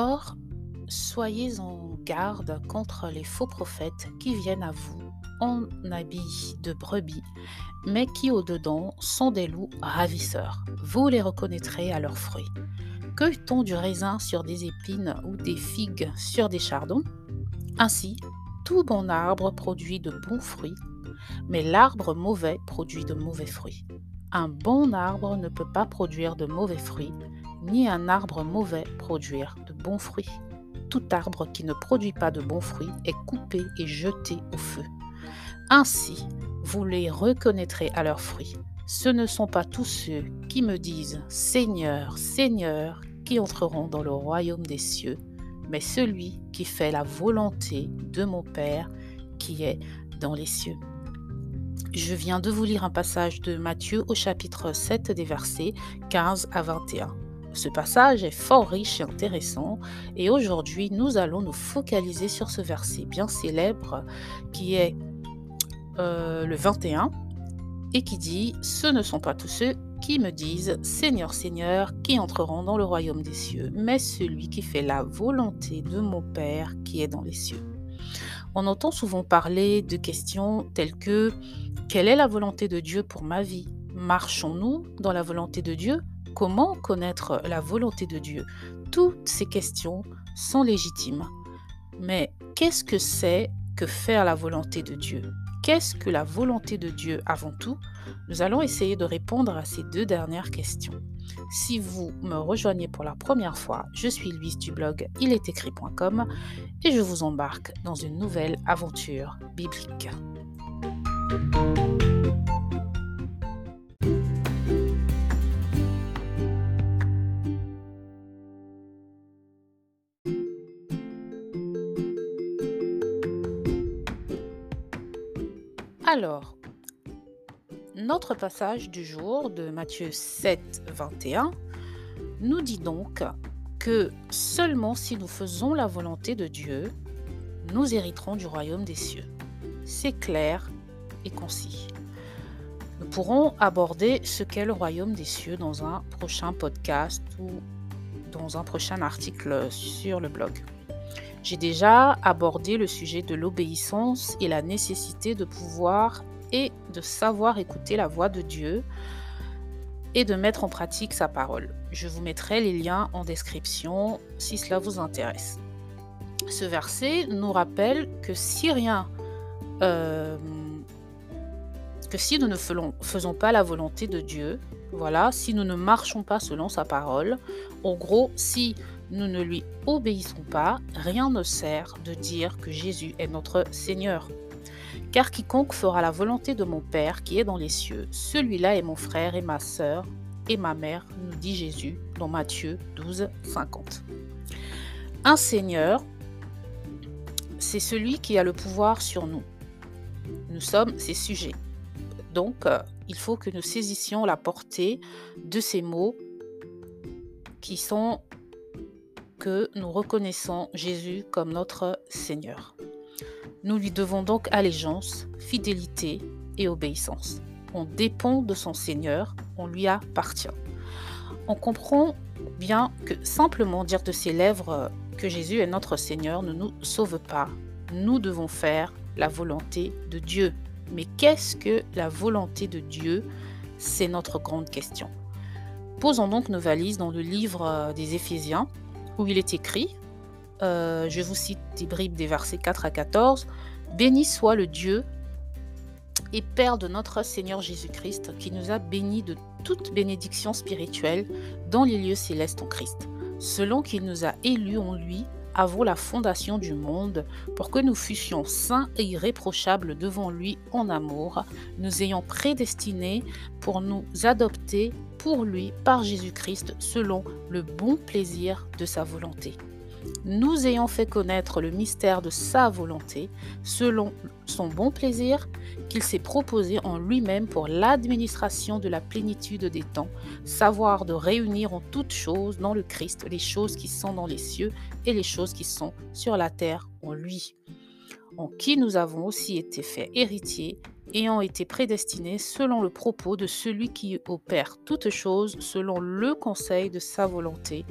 Or, soyez en garde contre les faux prophètes qui viennent à vous en habit de brebis, mais qui au-dedans sont des loups ravisseurs. Vous les reconnaîtrez à leurs fruits. Cueille-t-on du raisin sur des épines ou des figues sur des chardons? Ainsi, tout bon arbre produit de bons fruits, mais l'arbre mauvais produit de mauvais fruits. Un bon arbre ne peut pas produire de mauvais fruits, ni un arbre mauvais produire bons fruits. Tout arbre qui ne produit pas de bons fruits est coupé et jeté au feu. Ainsi, vous les reconnaîtrez à leurs fruits. Ce ne sont pas tous ceux qui me disent Seigneur, Seigneur, qui entreront dans le royaume des cieux, mais celui qui fait la volonté de mon Père qui est dans les cieux. Je viens de vous lire un passage de Matthieu au chapitre 7 des versets 15 à 21. Ce passage est fort riche et intéressant. Et aujourd'hui nous allons nous focaliser sur ce verset bien célèbre qui est euh, le 21, et qui dit Ce ne sont pas tous ceux qui me disent Seigneur, Seigneur, qui entreront dans le royaume des cieux, mais celui qui fait la volonté de mon Père qui est dans les cieux. On entend souvent parler de questions telles que Quelle est la volonté de Dieu pour ma vie? Marchons-nous dans la volonté de Dieu? Comment connaître la volonté de Dieu Toutes ces questions sont légitimes. Mais qu'est-ce que c'est que faire la volonté de Dieu? Qu'est-ce que la volonté de Dieu avant tout? Nous allons essayer de répondre à ces deux dernières questions. Si vous me rejoignez pour la première fois, je suis Louise du blog ilestécrit.com et je vous embarque dans une nouvelle aventure biblique. Alors, notre passage du jour de Matthieu 7, 21 nous dit donc que seulement si nous faisons la volonté de Dieu, nous hériterons du royaume des cieux. C'est clair et concis. Nous pourrons aborder ce qu'est le royaume des cieux dans un prochain podcast ou dans un prochain article sur le blog. J'ai déjà abordé le sujet de l'obéissance et la nécessité de pouvoir et de savoir écouter la voix de Dieu et de mettre en pratique sa parole. Je vous mettrai les liens en description si cela vous intéresse. Ce verset nous rappelle que si rien, euh, que si nous ne faisons pas la volonté de Dieu, voilà, si nous ne marchons pas selon sa parole, en gros, si nous ne lui obéissons pas, rien ne sert de dire que Jésus est notre Seigneur. Car quiconque fera la volonté de mon Père qui est dans les cieux, celui-là est mon frère et ma sœur et ma mère, nous dit Jésus dans Matthieu 12, 50. Un Seigneur, c'est celui qui a le pouvoir sur nous. Nous sommes ses sujets. Donc, euh, il faut que nous saisissions la portée de ces mots qui sont que nous reconnaissons Jésus comme notre Seigneur. Nous lui devons donc allégeance, fidélité et obéissance. On dépend de son Seigneur, on lui appartient. On comprend bien que simplement dire de ses lèvres que Jésus est notre Seigneur ne nous sauve pas. Nous devons faire la volonté de Dieu. Mais qu'est-ce que la volonté de Dieu? C'est notre grande question. Posons donc nos valises dans le livre des Éphésiens, où il est écrit, euh, je vous cite des bribes des versets 4 à 14, Béni soit le Dieu et Père de notre Seigneur Jésus-Christ, qui nous a bénis de toute bénédiction spirituelle dans les lieux célestes en Christ, selon qu'il nous a élus en lui avant la fondation du monde, pour que nous fussions saints et irréprochables devant lui en amour, nous ayant prédestinés pour nous adopter pour lui par Jésus-Christ selon le bon plaisir de sa volonté. Nous ayant fait connaître le mystère de sa volonté selon son bon plaisir qu'il s'est proposé en lui-même pour l'administration de la plénitude des temps, savoir de réunir en toutes choses dans le Christ les choses qui sont dans les cieux et les choses qui sont sur la terre en lui, en qui nous avons aussi été faits héritiers ayant été prédestinés selon le propos de celui qui opère toutes choses selon le conseil de sa volonté,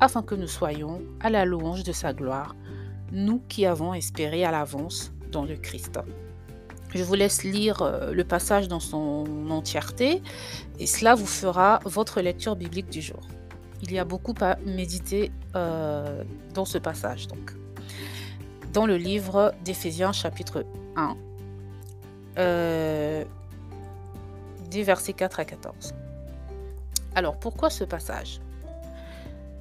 afin que nous soyons à la louange de sa gloire, nous qui avons espéré à l'avance dans le Christ. Je vous laisse lire euh, le passage dans son entièreté et cela vous fera votre lecture biblique du jour. Il y a beaucoup à méditer euh, dans ce passage. Donc. Dans le livre d'Éphésiens chapitre 1, euh, des versets 4 à 14. Alors pourquoi ce passage?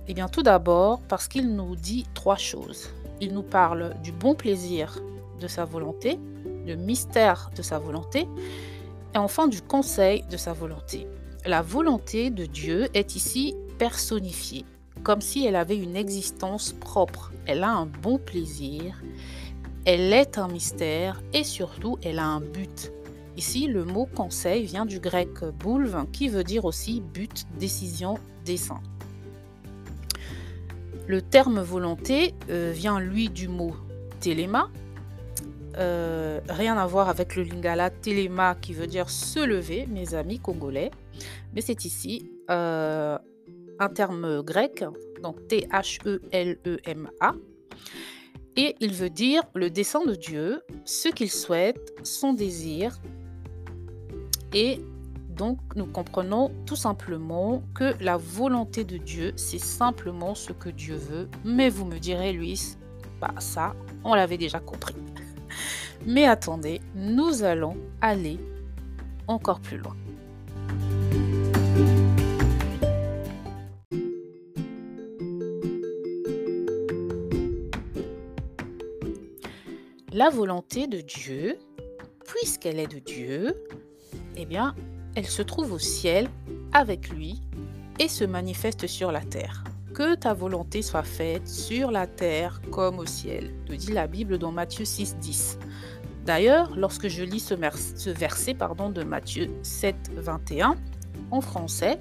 Eh bien tout d'abord parce qu'il nous dit trois choses. Il nous parle du bon plaisir de sa volonté, le mystère de sa volonté, et enfin du conseil de sa volonté. La volonté de Dieu est ici personnifiée, comme si elle avait une existence propre. Elle a un bon plaisir, elle est un mystère et surtout elle a un but. Ici, le mot conseil vient du grec boulve qui veut dire aussi but, décision, dessein. Le terme volonté euh, vient lui du mot téléma euh, rien à voir avec le lingala telema qui veut dire se lever, mes amis congolais. Mais c'est ici euh, un terme grec, donc T-H-E-L-E-M-A. Et il veut dire le dessein de Dieu, ce qu'il souhaite, son désir. Et donc nous comprenons tout simplement que la volonté de Dieu, c'est simplement ce que Dieu veut. Mais vous me direz, Luis, bah ça, on l'avait déjà compris. Mais attendez, nous allons aller encore plus loin. La volonté de Dieu, puisqu'elle est de Dieu, eh bien, elle se trouve au ciel avec lui et se manifeste sur la terre. Que ta volonté soit faite sur la terre comme au ciel, te dit la Bible dans Matthieu 6, 10. D'ailleurs, lorsque je lis ce, verset de Matthieu 7, 21 en français,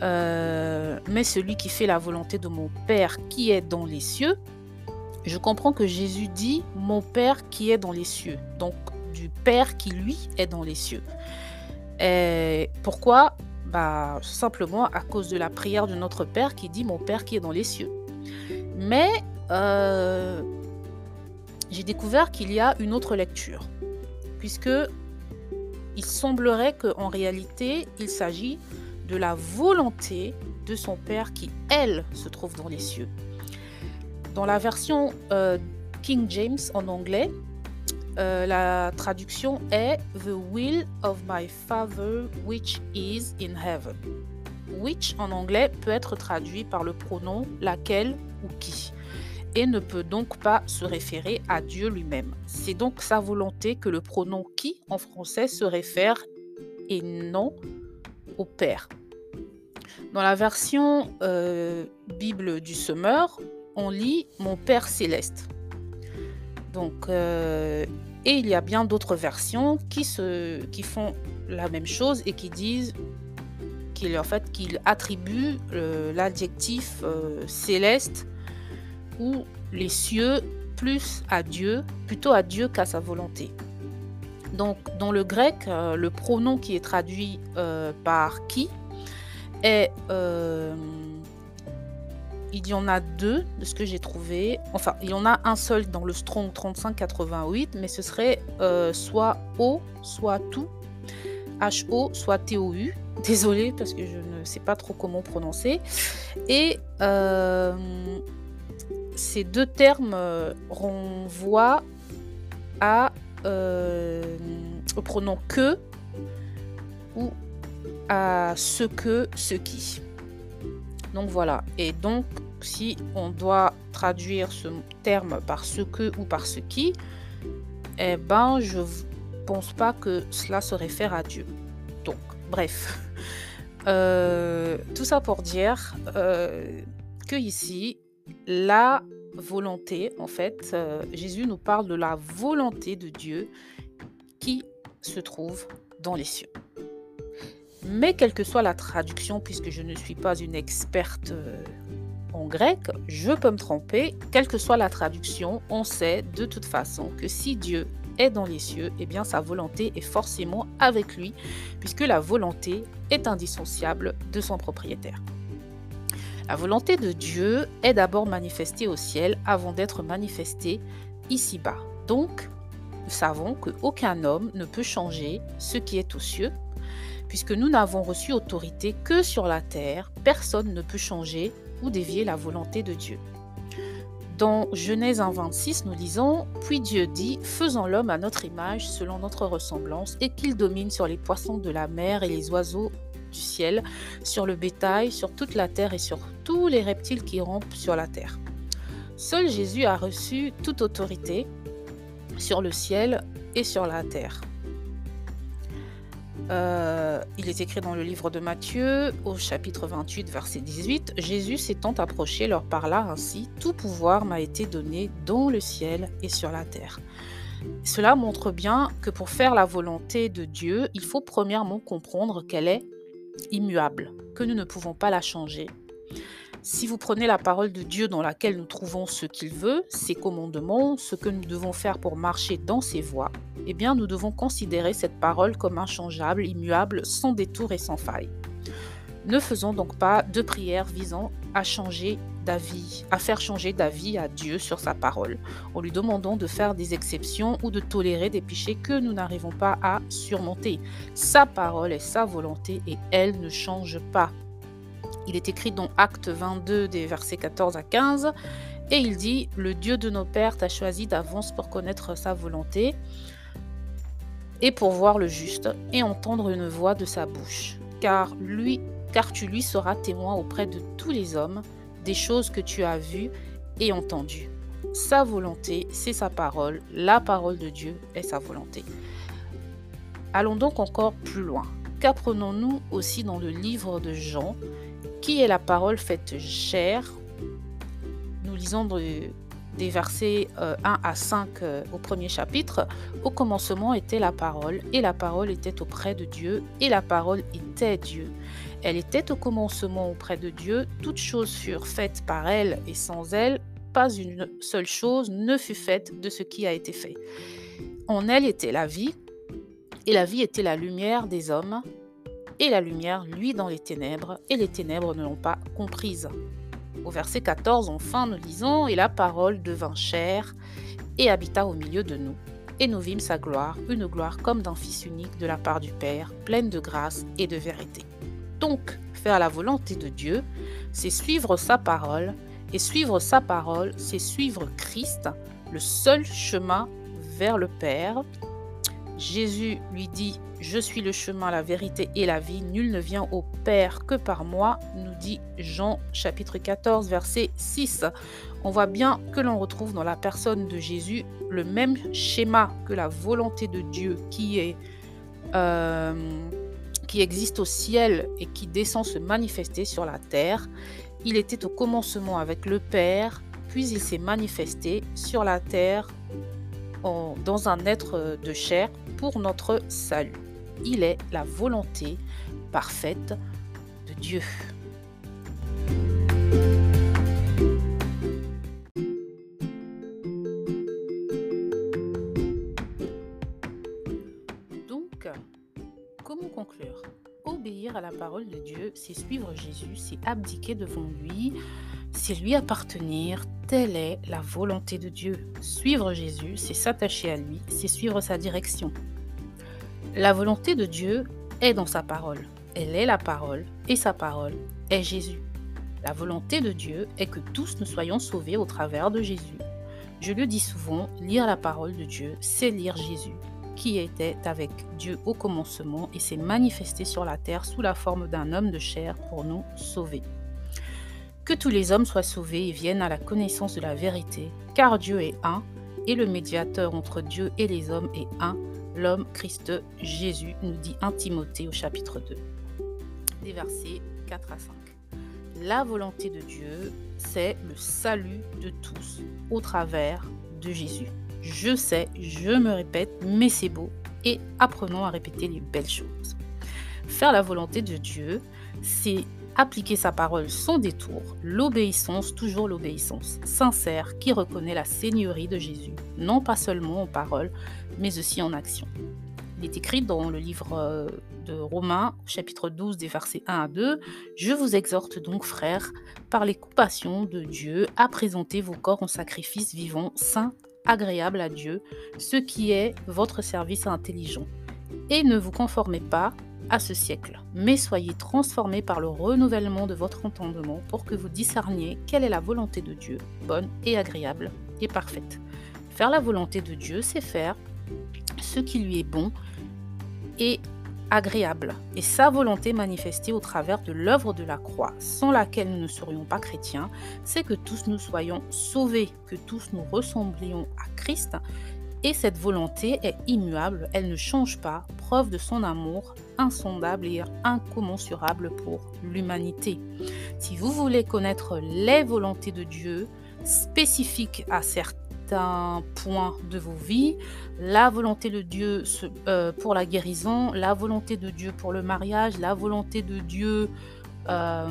euh, mais celui qui fait la volonté de mon Père qui est dans les cieux, je comprends que Jésus dit mon Père qui est dans les cieux, donc du Père qui lui est dans les cieux. Et pourquoi? Bah, Simplement à cause de la prière de notre Père qui dit mon Père qui est dans les cieux. Mais euh, j'ai découvert qu'il y a une autre lecture, puisque il semblerait qu'en réalité, il s'agit de la volonté de son Père qui, elle, se trouve dans les cieux. Dans la version euh, King James en anglais, euh, la traduction est The will of my Father which is in heaven. Which en anglais peut être traduit par le pronom laquelle ou qui et ne peut donc pas se référer à Dieu lui-même. C'est donc sa volonté que le pronom qui en français se réfère et non au Père. Dans la version euh, Bible du Semeur, on lit Mon Père céleste. Donc, euh, et il y a bien d'autres versions qui, se, qui font la même chose et qui disent qu'il en fait qu'il attribue euh, l'adjectif céleste ou les cieux plus à Dieu, plutôt à Dieu qu'à sa volonté. Donc dans le grec, euh, le pronom qui est traduit euh, par qui est... Euh, il y en a deux de ce que j'ai trouvé. Enfin, il y en a un seul dans le Strong 3588, mais ce serait soit O, soit tout. H-O, soit T-O-U. Désolée parce que je ne sais pas trop comment prononcer. Et ces deux termes euh, renvoient euh, au pronom que ou à ce que, ce qui. Donc voilà. Et donc, si on doit traduire ce terme par ce que ou par ce qui, eh ben, je pense pas que cela se réfère à Dieu. Donc, bref. Euh, tout ça pour dire que ici, la volonté, en fait, euh, Jésus nous parle de la volonté de Dieu qui se trouve dans les cieux. Mais quelle que soit la traduction, puisque je ne suis pas une experte euh, en grec, je peux me tromper. Quelle que soit la traduction, on sait de toute façon que si Dieu est dans les cieux, eh bien sa volonté est forcément avec lui, puisque la volonté est indissociable de son propriétaire. La volonté de Dieu est d'abord manifestée au ciel avant d'être manifestée ici-bas. Donc, nous savons qu'aucun homme ne peut changer ce qui est aux cieux, puisque nous n'avons reçu autorité que sur la terre, personne ne peut changer ou dévier la volonté de Dieu. Dans Genèse 1.26, nous lisons Puis Dieu dit Faisons l'homme à notre image, selon notre ressemblance, et qu'il domine sur les poissons de la mer et les oiseaux du ciel, sur le bétail, sur toute la terre et sur tous les reptiles qui rampent sur la terre. Seul Jésus a reçu toute autorité sur le ciel et sur la terre. Euh, il est écrit dans le livre de Matthieu, au chapitre 28, verset 18, Jésus s'étant approché leur parla ainsi, Tout pouvoir m'a été donné dans le ciel et sur la terre. Cela montre bien que pour faire la volonté de Dieu, il faut premièrement comprendre qu'elle est immuable, que nous ne pouvons pas la changer. Si vous prenez la parole de Dieu dans laquelle nous trouvons ce qu'il veut, ses commandements, ce que nous devons faire pour marcher dans ses voies, eh bien nous devons considérer cette parole comme inchangeable, immuable, sans détour et sans faille. Ne faisons donc pas de prières visant à changer d'avis, à faire changer d'avis à Dieu sur sa parole, en lui demandant de faire des exceptions ou de tolérer des péchés que nous n'arrivons pas à surmonter. Sa parole est sa volonté et elle ne change pas. Il est écrit dans Acte 22 des versets 14 à 15 et il dit Le Dieu de nos pères t'a choisi d'avance pour connaître sa volonté et pour voir le juste et entendre une voix de sa bouche, car lui car tu lui seras témoin auprès de tous les hommes des choses que tu as vues et entendues. Sa volonté, c'est sa parole, la parole de Dieu est sa volonté. Allons donc encore plus loin. Qu'apprenons-nous aussi dans le livre de Jean, qui est la parole faite chair? Nous lisons des versets 1 euh, à 5 euh, au premier chapitre. Au commencement était la parole, et la parole était auprès de Dieu, et la parole était Dieu. Elle était au commencement auprès de Dieu, toutes choses furent faites par elle, et sans elle, pas une seule chose ne fut faite de ce qui a été fait. En elle était la vie, et la vie était la lumière des hommes, et la lumière luit dans les ténèbres, et les ténèbres ne l'ont pas comprise. Au verset 14, enfin, nous lisons Et la parole devint chair et habita au milieu de nous. Et nous vîmes sa gloire, une gloire comme d'un Fils unique de la part du Père, pleine de grâce et de vérité. Donc, faire la volonté de Dieu, c'est suivre sa parole, et suivre sa parole, c'est suivre Christ, le seul chemin vers le Père. Jésus lui dit, Je suis le chemin, la vérité et la vie, nul ne vient au Père que par moi, nous dit Jean chapitre 14, verset 6. On voit bien que l'on retrouve dans la personne de Jésus le même schéma que la volonté de Dieu. Euh, qui existe au ciel et qui descend se manifester sur la terre. Il était au commencement avec le Père, puis il s'est manifesté sur la terre dans un être de chair pour notre salut. Il est la volonté parfaite de Dieu. à la parole de Dieu, c'est suivre Jésus, c'est abdiquer devant lui, c'est lui appartenir. Telle est la volonté de Dieu. Suivre Jésus, c'est s'attacher à lui, c'est suivre sa direction. La volonté de Dieu est dans sa parole. Elle est la parole et sa parole est Jésus. La volonté de Dieu est que tous nous soyons sauvés au travers de Jésus. Je le dis souvent, lire la parole de Dieu, c'est lire Jésus qui était avec Dieu au commencement et s'est manifesté sur la terre sous la forme d'un homme de chair pour nous sauver. Que tous les hommes soient sauvés et viennent à la connaissance de la vérité, car Dieu est un, et le médiateur entre Dieu et les hommes est un, l'homme Christ Jésus, nous dit 1 Timothée au chapitre 2, des versets 4 à 5. La volonté de Dieu, c'est le salut de tous au travers de Jésus. Je sais, je me répète, mais c'est beau. Et apprenons à répéter les belles choses. Faire la volonté de Dieu, c'est appliquer sa parole sans détour, l'obéissance, toujours l'obéissance sincère qui reconnaît la seigneurie de Jésus, non pas seulement en parole, mais aussi en action. Il est écrit dans le livre euh, de Romains, chapitre 12, des versets 1 à 2. Je vous exhorte donc, frères, par les compassions de Dieu, à présenter vos corps en sacrifice vivant, saint, agréable à Dieu, ce qui est votre service intelligent. Et ne vous conformez pas à ce siècle, mais soyez transformés par le renouvellement de votre entendement pour que vous discerniez quelle est la volonté de Dieu, bonne et agréable et parfaite. Faire la volonté de Dieu, c'est faire ce qui lui est bon et agréable, et sa volonté manifestée au travers de l'œuvre de la croix, sans laquelle nous ne serions pas chrétiens, c'est que tous nous soyons sauvés, que tous nous ressemblions à Christ, et cette volonté est immuable, elle ne change pas, preuve de son amour insondable et incommensurable pour l'humanité. Si vous voulez connaître les volontés de Dieu spécifiques à certains points de vos vies, la volonté de Dieu euh, pour la guérison, la volonté de Dieu pour le mariage, la volonté de Dieu euh,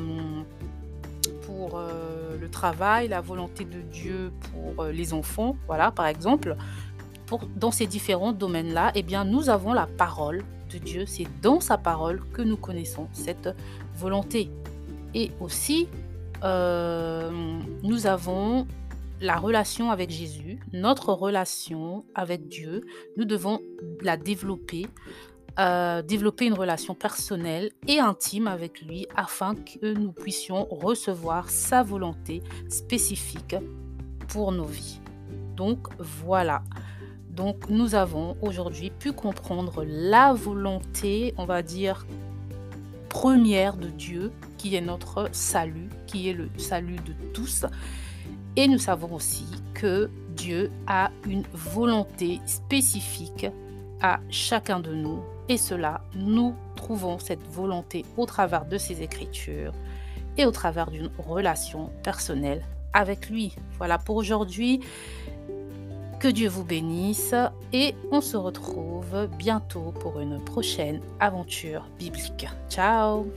pour euh, le travail, la volonté de Dieu pour les enfants, voilà par exemple, dans ces différents domaines-là, eh bien, nous avons la parole de Dieu. C'est dans sa parole que nous connaissons cette volonté. Et aussi, euh, nous avons la relation avec Jésus, notre relation avec Dieu. Nous devons la développer, euh, développer une relation personnelle et intime avec lui afin que nous puissions recevoir sa volonté spécifique pour nos vies. Donc voilà. Donc nous avons aujourd'hui pu comprendre la volonté, on va dire, première de Dieu, qui est notre salut, qui est le salut de tous. Et nous savons aussi que Dieu a une volonté spécifique à chacun de nous. Et cela, nous trouvons cette volonté au travers de ses écritures et au travers d'une relation personnelle avec lui. Voilà pour aujourd'hui. Que Dieu vous bénisse et on se retrouve bientôt pour une prochaine aventure biblique. Ciao